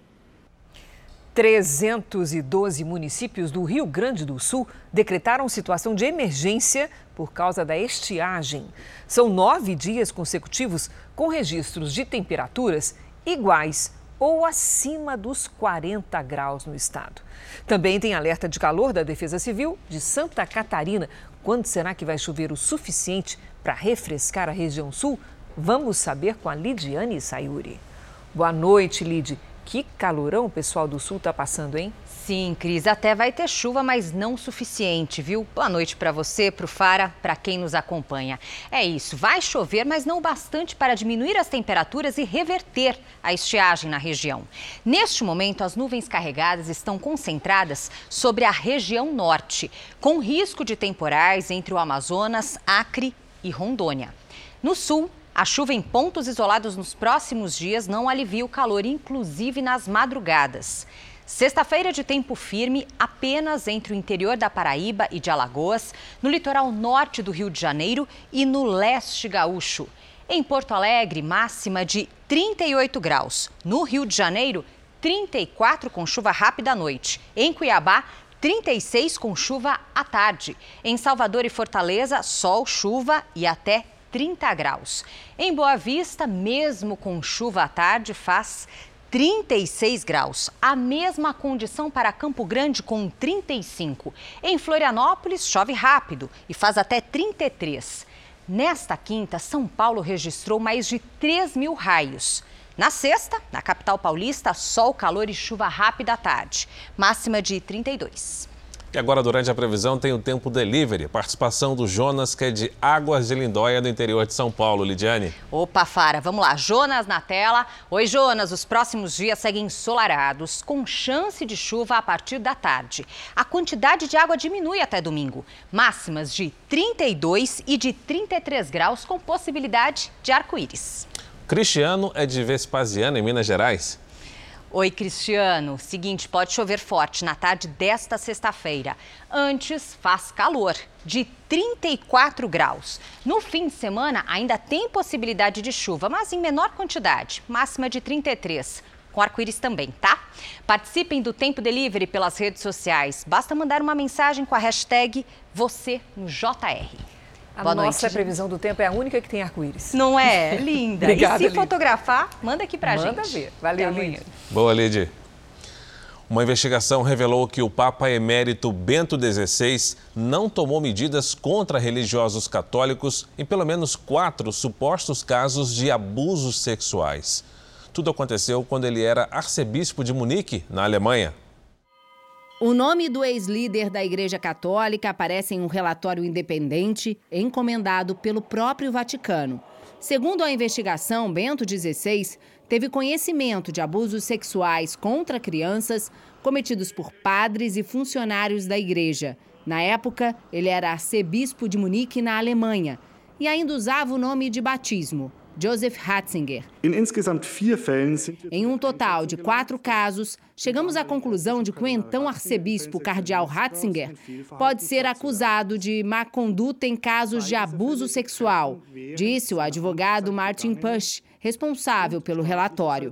312 municípios do Rio Grande do Sul decretaram situação de emergência por causa da estiagem. São nove dias consecutivos com registros de temperaturas iguais ou acima dos 40 graus no estado. Também tem alerta de calor da Defesa Civil de Santa Catarina. Quando será que vai chover o suficiente para refrescar a região sul? Vamos saber com a Lidiane Sayuri. Boa noite, Lid. Que calorão o pessoal do sul está passando, hein? Sim, Cris, até vai ter chuva, mas não suficiente, viu? Boa noite para você, para o Fara, para quem nos acompanha. É isso, vai chover, mas não bastante para diminuir as temperaturas e reverter a estiagem na região. Neste momento, as nuvens carregadas estão concentradas sobre a região norte, com risco de temporais entre o Amazonas, Acre e Rondônia. No sul, a chuva em pontos isolados nos próximos dias não alivia o calor, inclusive nas madrugadas. Sexta-feira de tempo firme apenas entre o interior da Paraíba e de Alagoas, no litoral norte do Rio de Janeiro e no leste gaúcho. Em Porto Alegre, máxima de 38 graus. No Rio de Janeiro, 34 com chuva rápida à noite. Em Cuiabá, 36 com chuva à tarde. Em Salvador e Fortaleza, sol, chuva e até 30 graus. Em Boa Vista, mesmo com chuva à tarde, faz 36 graus. A mesma condição para Campo Grande com 35. Em Florianópolis, chove rápido e faz até 33. Nesta quinta, São Paulo registrou mais de 3 mil raios. Na sexta, na capital paulista, sol, calor e chuva rápida à tarde. Máxima de 32. E agora, durante a previsão, tem o tempo delivery. Participação do Jonas, que é de Águas de Lindóia, do interior de São Paulo. Lidiane. Opa, Fara, vamos lá. Jonas na tela. Oi, Jonas. Os próximos dias seguem ensolarados, com chance de chuva a partir da tarde. A quantidade de água diminui até domingo. Máximas de 32 e de 33 graus, com possibilidade de arco-íris. Cristiano é de Vespasiano, em Minas Gerais. Oi, Cristiano. Seguinte, pode chover forte na tarde desta sexta-feira. Antes, faz calor, de 34 graus. No fim de semana, ainda tem possibilidade de chuva, mas em menor quantidade, máxima de 33 com arco-íris também, tá? Participem do Tempo Delivery pelas redes sociais. Basta mandar uma mensagem com a hashtag você no JR. A Boa nossa noite, previsão do tempo é a única que tem arco-íris. Não é? Linda. Obrigada, e se fotografar, manda aqui pra manda gente. Manda ver. Valeu, Lid. Boa, Lid. Uma investigação revelou que o Papa Emérito Bento XVI não tomou medidas contra religiosos católicos em pelo menos quatro supostos casos de abusos sexuais. Tudo aconteceu quando ele era arcebispo de Munique, na Alemanha. O nome do ex-líder da Igreja Católica aparece em um relatório independente encomendado pelo próprio Vaticano. Segundo a investigação, Bento XVI teve conhecimento de abusos sexuais contra crianças cometidos por padres e funcionários da igreja. Na época, ele era arcebispo de Munique, na Alemanha, e ainda usava o nome de batismo, Joseph Ratzinger. Em um total de quatro casos, chegamos à conclusão de que o então arcebispo cardeal Ratzinger pode ser acusado de má conduta em casos de abuso sexual, disse o advogado Martin Pusch, responsável pelo relatório.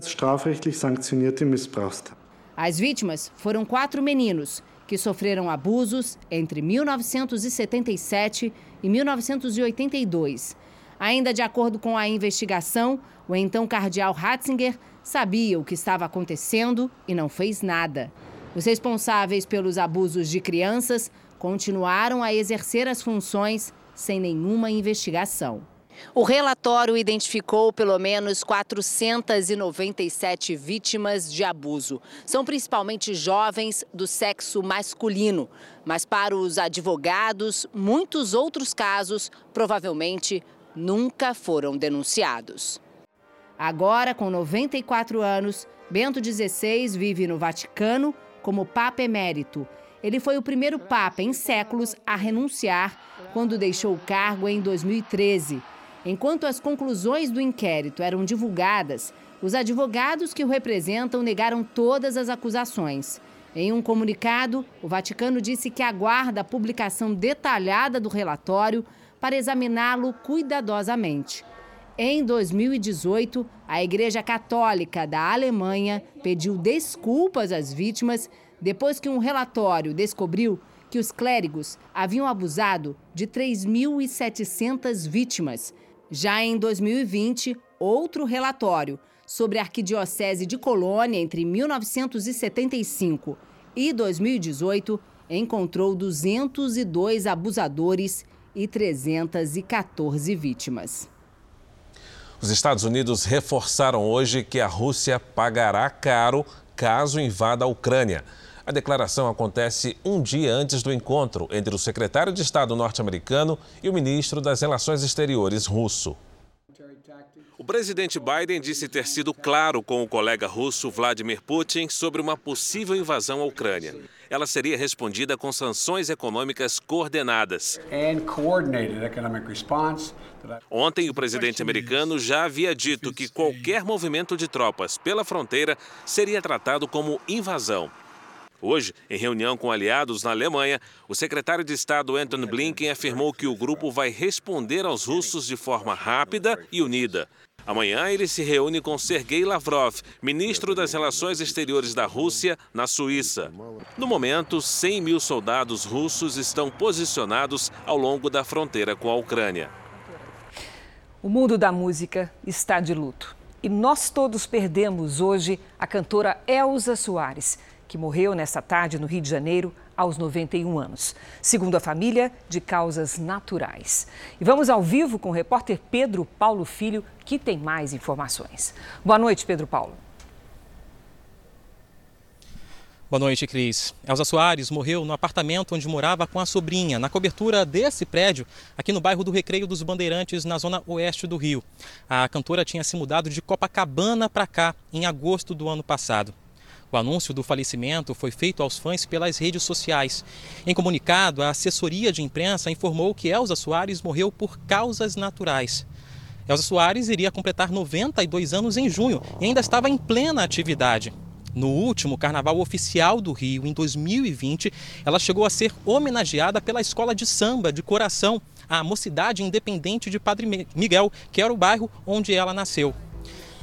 As vítimas foram quatro meninos que sofreram abusos entre 1977 e 1982. Ainda de acordo com a investigação, o então cardeal Ratzinger sabia o que estava acontecendo e não fez nada. Os responsáveis pelos abusos de crianças continuaram a exercer as funções sem nenhuma investigação. O relatório identificou pelo menos 497 vítimas de abuso. São principalmente jovens do sexo masculino. Mas para os advogados, muitos outros casos provavelmente nunca foram denunciados. Agora, com 94 anos, Bento XVI vive no Vaticano como Papa Emérito. Ele foi o primeiro Papa em séculos a renunciar quando deixou o cargo em 2013. Enquanto as conclusões do inquérito eram divulgadas, os advogados que o representam negaram todas as acusações. Em um comunicado, o Vaticano disse que aguarda a publicação detalhada do relatório para examiná-lo cuidadosamente. Em 2018, a Igreja Católica da Alemanha pediu desculpas às vítimas depois que um relatório descobriu que os clérigos haviam abusado de 3.700 vítimas. Já em 2020, outro relatório sobre a Arquidiocese de Colônia entre 1975 e 2018 encontrou 202 abusadores e 314 vítimas. Os Estados Unidos reforçaram hoje que a Rússia pagará caro caso invada a Ucrânia. A declaração acontece um dia antes do encontro entre o secretário de Estado norte-americano e o ministro das Relações Exteriores russo. O presidente Biden disse ter sido claro com o colega russo Vladimir Putin sobre uma possível invasão à Ucrânia. Ela seria respondida com sanções econômicas coordenadas. Ontem, o presidente americano já havia dito que qualquer movimento de tropas pela fronteira seria tratado como invasão. Hoje, em reunião com aliados na Alemanha, o secretário de Estado Antony Blinken afirmou que o grupo vai responder aos russos de forma rápida e unida. Amanhã ele se reúne com Sergei Lavrov, ministro das Relações Exteriores da Rússia, na Suíça. No momento, 100 mil soldados russos estão posicionados ao longo da fronteira com a Ucrânia. O mundo da música está de luto. E nós todos perdemos hoje a cantora Elza Soares que morreu nesta tarde no Rio de Janeiro aos 91 anos. Segundo a família, de causas naturais. E vamos ao vivo com o repórter Pedro Paulo Filho, que tem mais informações. Boa noite, Pedro Paulo. Boa noite, Cris. Elza Soares morreu no apartamento onde morava com a sobrinha, na cobertura desse prédio, aqui no bairro do Recreio dos Bandeirantes, na zona oeste do Rio. A cantora tinha se mudado de Copacabana para cá em agosto do ano passado. O anúncio do falecimento foi feito aos fãs pelas redes sociais. Em comunicado, a assessoria de imprensa informou que Elza Soares morreu por causas naturais. Elza Soares iria completar 92 anos em junho e ainda estava em plena atividade. No último Carnaval Oficial do Rio, em 2020, ela chegou a ser homenageada pela Escola de Samba de Coração, a Mocidade Independente de Padre Miguel, que era o bairro onde ela nasceu.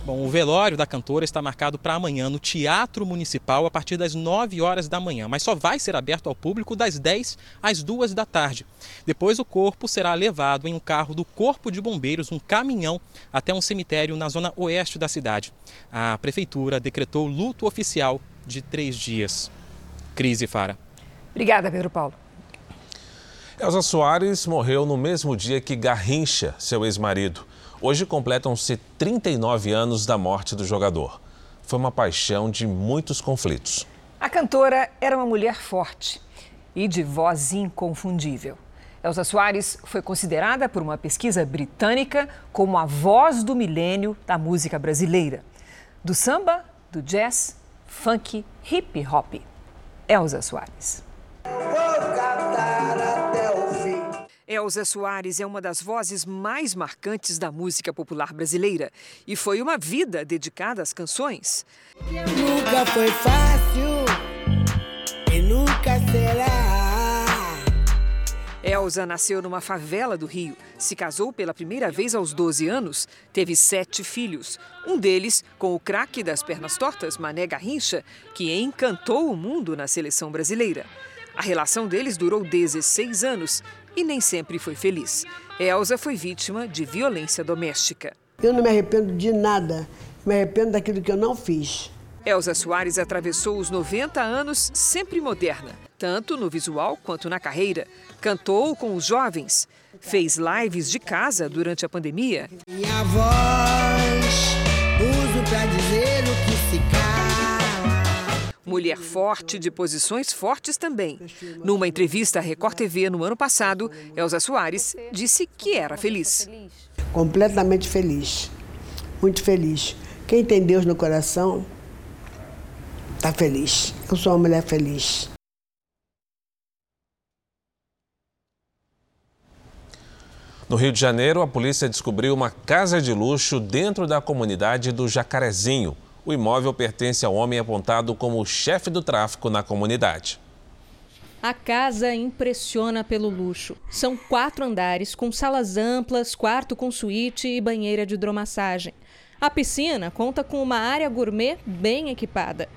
Bom, o velório da cantora está marcado para amanhã no Teatro Municipal a partir das 9 horas da manhã, mas só vai ser aberto ao público das 10 às 2 da tarde. Depois o corpo será levado em um carro do Corpo de Bombeiros, um caminhão, até um cemitério na zona oeste da cidade. A prefeitura decretou luto oficial de três dias. Crise Fara. Obrigada, Pedro Paulo. Elza Soares morreu no mesmo dia que Garrincha, seu ex-marido. Hoje completam-se 39 anos da morte do jogador. Foi uma paixão de muitos conflitos. A cantora era uma mulher forte e de voz inconfundível. Elza Soares foi considerada por uma pesquisa britânica como a voz do milênio da música brasileira. Do samba, do jazz, funk, hip hop. Elza Soares. Elza Soares é uma das vozes mais marcantes da música popular brasileira e foi uma vida dedicada às canções. Nunca foi fácil e nunca será. Elza nasceu numa favela do Rio, se casou pela primeira vez aos 12 anos, teve sete filhos, um deles com o craque das pernas tortas, Mané Garrincha, que encantou o mundo na seleção brasileira. A relação deles durou 16 anos e nem sempre foi feliz. Elsa foi vítima de violência doméstica. Eu não me arrependo de nada, me arrependo daquilo que eu não fiz. Elza Soares atravessou os 90 anos sempre moderna, tanto no visual quanto na carreira. Cantou com os jovens, fez lives de casa durante a pandemia. Minha voz Mulher forte, de posições fortes também. Numa entrevista à Record TV no ano passado, Elza Soares disse que era feliz. Completamente feliz. Muito feliz. Quem tem Deus no coração está feliz. Eu sou uma mulher feliz. No Rio de Janeiro, a polícia descobriu uma casa de luxo dentro da comunidade do Jacarezinho. O imóvel pertence ao homem apontado como chefe do tráfico na comunidade. A casa impressiona pelo luxo. São quatro andares com salas amplas, quarto com suíte e banheira de hidromassagem. A piscina conta com uma área gourmet bem equipada.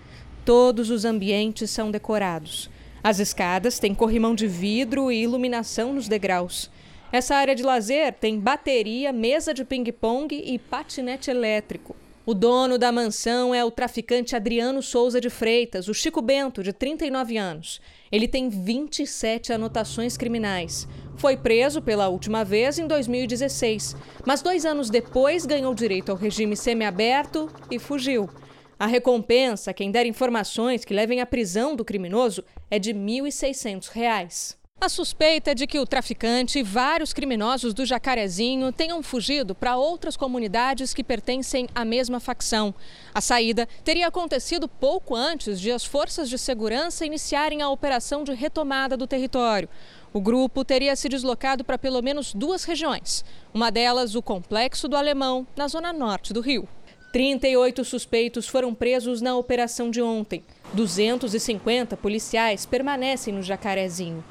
Todos os ambientes são decorados. As escadas têm corrimão de vidro e iluminação nos degraus. Essa área de lazer tem bateria, mesa de ping-pong e patinete elétrico. O dono da mansão é o traficante Adriano Souza de Freitas, o Chico Bento, de 39 anos. Ele tem 27 anotações criminais. Foi preso pela última vez em 2016, mas dois anos depois ganhou direito ao regime semiaberto e fugiu. A recompensa, quem der informações que levem à prisão do criminoso, é de R$ 1.600. A suspeita é de que o traficante e vários criminosos do Jacarezinho tenham fugido para outras comunidades que pertencem à mesma facção. A saída teria acontecido pouco antes de as forças de segurança iniciarem a operação de retomada do território. O grupo teria se deslocado para pelo menos duas regiões, uma delas o Complexo do Alemão, na zona norte do Rio. 38 suspeitos foram presos na operação de ontem. 250 policiais permanecem no Jacarezinho.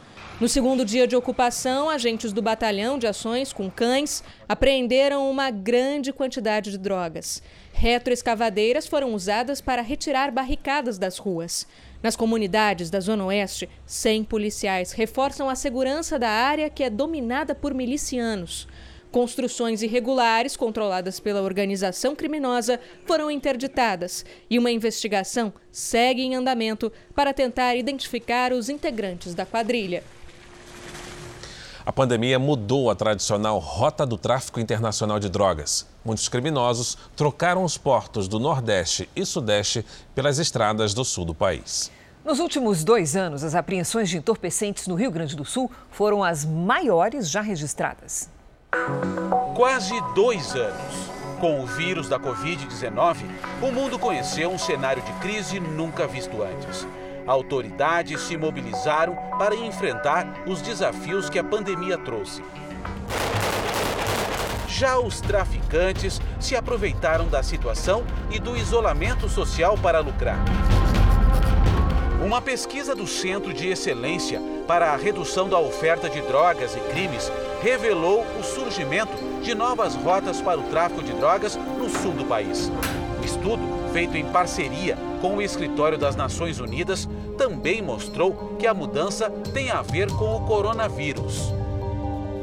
No segundo dia de ocupação, agentes do Batalhão de Ações com Cães apreenderam uma grande quantidade de drogas. Retroescavadeiras foram usadas para retirar barricadas das ruas. Nas comunidades da Zona Oeste, 100 policiais reforçam a segurança da área que é dominada por milicianos. Construções irregulares controladas pela organização criminosa foram interditadas e uma investigação segue em andamento para tentar identificar os integrantes da quadrilha. A pandemia mudou a tradicional rota do tráfico internacional de drogas. Muitos criminosos trocaram os portos do Nordeste e Sudeste pelas estradas do sul do país. Nos últimos dois anos, as apreensões de entorpecentes no Rio Grande do Sul foram as maiores já registradas. Quase dois anos. Com o vírus da Covid-19, o mundo conheceu um cenário de crise nunca visto antes autoridades se mobilizaram para enfrentar os desafios que a pandemia trouxe. Já os traficantes se aproveitaram da situação e do isolamento social para lucrar. Uma pesquisa do Centro de Excelência para a Redução da Oferta de Drogas e Crimes revelou o surgimento de novas rotas para o tráfico de drogas no sul do país. O estudo feito em parceria com o Escritório das Nações Unidas, também mostrou que a mudança tem a ver com o coronavírus.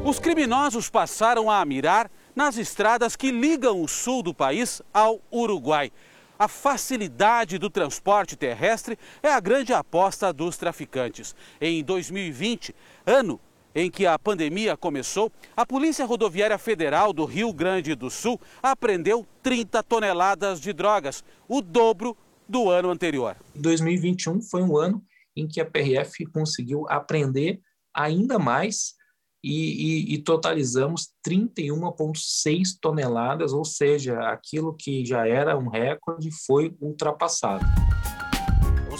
Os criminosos passaram a mirar nas estradas que ligam o sul do país ao Uruguai. A facilidade do transporte terrestre é a grande aposta dos traficantes. Em 2020, ano em que a pandemia começou, a Polícia Rodoviária Federal do Rio Grande do Sul apreendeu 30 toneladas de drogas, o dobro do ano anterior. 2021 foi um ano em que a PRF conseguiu apreender ainda mais e, e, e totalizamos 31,6 toneladas, ou seja, aquilo que já era um recorde foi ultrapassado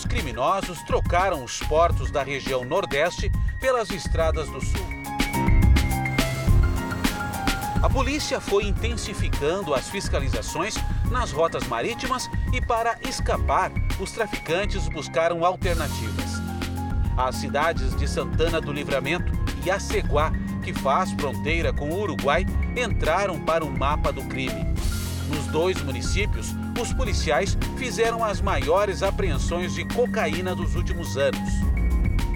os criminosos trocaram os portos da região Nordeste pelas estradas do Sul. A polícia foi intensificando as fiscalizações nas rotas marítimas e, para escapar, os traficantes buscaram alternativas. As cidades de Santana do Livramento e Aceguá, que faz fronteira com o Uruguai, entraram para o mapa do crime. Nos dois municípios, os policiais fizeram as maiores apreensões de cocaína dos últimos anos.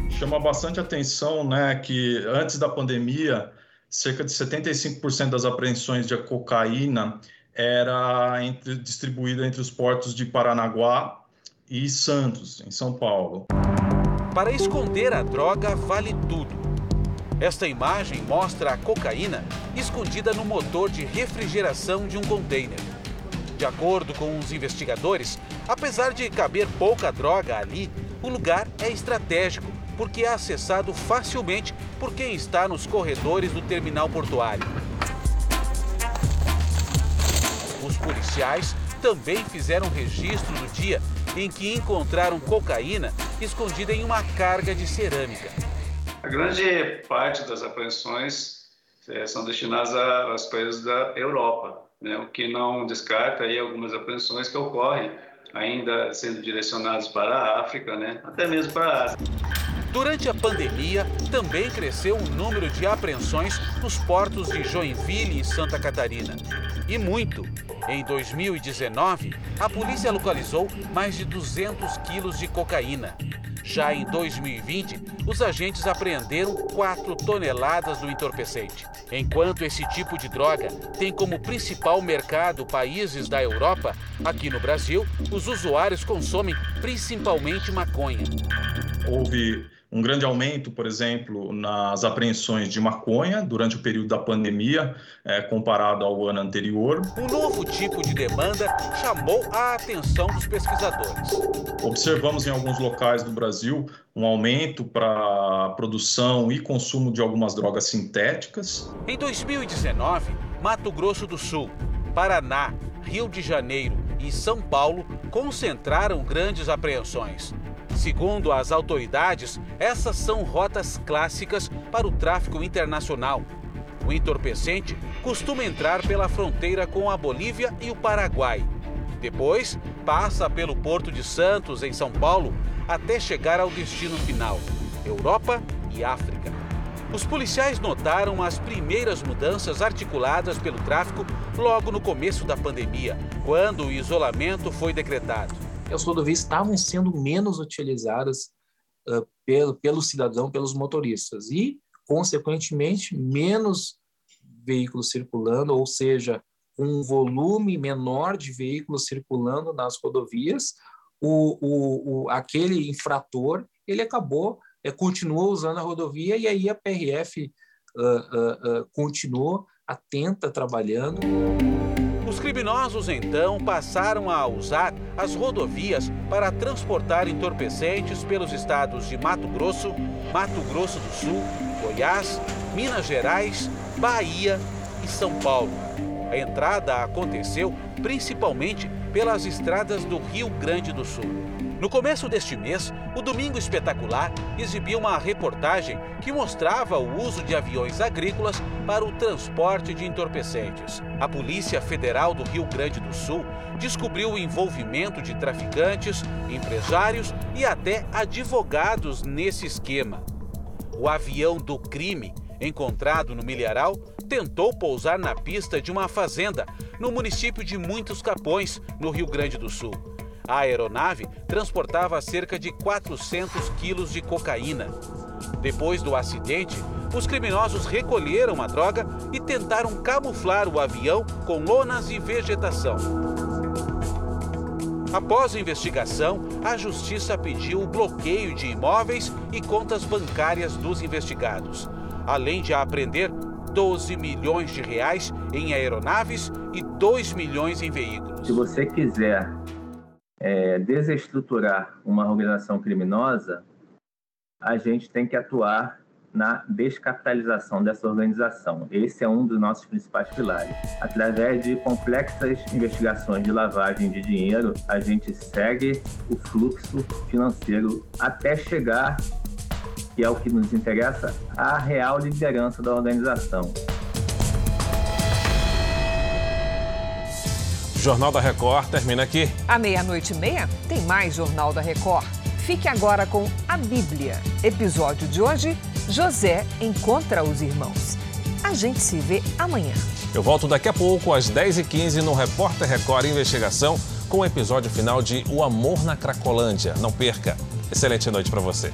Chama bastante atenção né, que antes da pandemia, cerca de 75% das apreensões de cocaína era entre, distribuída entre os portos de Paranaguá e Santos, em São Paulo. Para esconder a droga, vale tudo. Esta imagem mostra a cocaína escondida no motor de refrigeração de um container. De acordo com os investigadores, apesar de caber pouca droga ali, o lugar é estratégico porque é acessado facilmente por quem está nos corredores do terminal portuário. Os policiais também fizeram registro do dia em que encontraram cocaína escondida em uma carga de cerâmica. A grande parte das apreensões é, são destinadas às países da Europa, né? o que não descarta aí algumas apreensões que ocorrem ainda sendo direcionadas para a África, né? até mesmo para a Ásia. Durante a pandemia, também cresceu o número de apreensões nos portos de Joinville e Santa Catarina. E muito. Em 2019, a polícia localizou mais de 200 quilos de cocaína. Já em 2020, os agentes apreenderam 4 toneladas do entorpecente. Enquanto esse tipo de droga tem como principal mercado países da Europa, aqui no Brasil, os usuários consomem principalmente maconha. Houve um grande aumento, por exemplo, nas apreensões de maconha durante o período da pandemia, é, comparado ao ano anterior. Um novo tipo de demanda chamou a atenção dos pesquisadores. Observamos em alguns locais do Brasil um aumento para a produção e consumo de algumas drogas sintéticas. Em 2019, Mato Grosso do Sul, Paraná, Rio de Janeiro e São Paulo concentraram grandes apreensões. Segundo as autoridades, essas são rotas clássicas para o tráfico internacional. O entorpecente costuma entrar pela fronteira com a Bolívia e o Paraguai. Depois, passa pelo Porto de Santos, em São Paulo, até chegar ao destino final, Europa e África. Os policiais notaram as primeiras mudanças articuladas pelo tráfico logo no começo da pandemia, quando o isolamento foi decretado as rodovias estavam sendo menos utilizadas uh, pelo, pelo cidadão, pelos motoristas, e, consequentemente, menos veículos circulando, ou seja, um volume menor de veículos circulando nas rodovias, o, o, o aquele infrator ele acabou, é, continuou usando a rodovia e aí a PRF uh, uh, uh, continuou atenta trabalhando. Os criminosos então passaram a usar as rodovias para transportar entorpecentes pelos estados de Mato Grosso, Mato Grosso do Sul, Goiás, Minas Gerais, Bahia e São Paulo. A entrada aconteceu principalmente pelas estradas do Rio Grande do Sul. No começo deste mês, o Domingo Espetacular exibiu uma reportagem que mostrava o uso de aviões agrícolas para o transporte de entorpecentes. A Polícia Federal do Rio Grande do Sul descobriu o envolvimento de traficantes, empresários e até advogados nesse esquema. O avião do crime, encontrado no Milharal, tentou pousar na pista de uma fazenda no município de Muitos Capões, no Rio Grande do Sul. A aeronave transportava cerca de 400 quilos de cocaína. Depois do acidente, os criminosos recolheram a droga e tentaram camuflar o avião com lonas e vegetação. Após a investigação, a justiça pediu o bloqueio de imóveis e contas bancárias dos investigados, além de apreender 12 milhões de reais em aeronaves e 2 milhões em veículos. Se você quiser é, desestruturar uma organização criminosa, a gente tem que atuar na descapitalização dessa organização. Esse é um dos nossos principais pilares. Através de complexas investigações de lavagem de dinheiro, a gente segue o fluxo financeiro até chegar, que é o que nos interessa, à real liderança da organização. Jornal da Record termina aqui. À meia-noite e meia tem mais Jornal da Record. Fique agora com a Bíblia. Episódio de hoje: José encontra os irmãos. A gente se vê amanhã. Eu volto daqui a pouco, às 10h15, no Repórter Record Investigação, com o episódio final de O Amor na Cracolândia. Não perca. Excelente noite para você.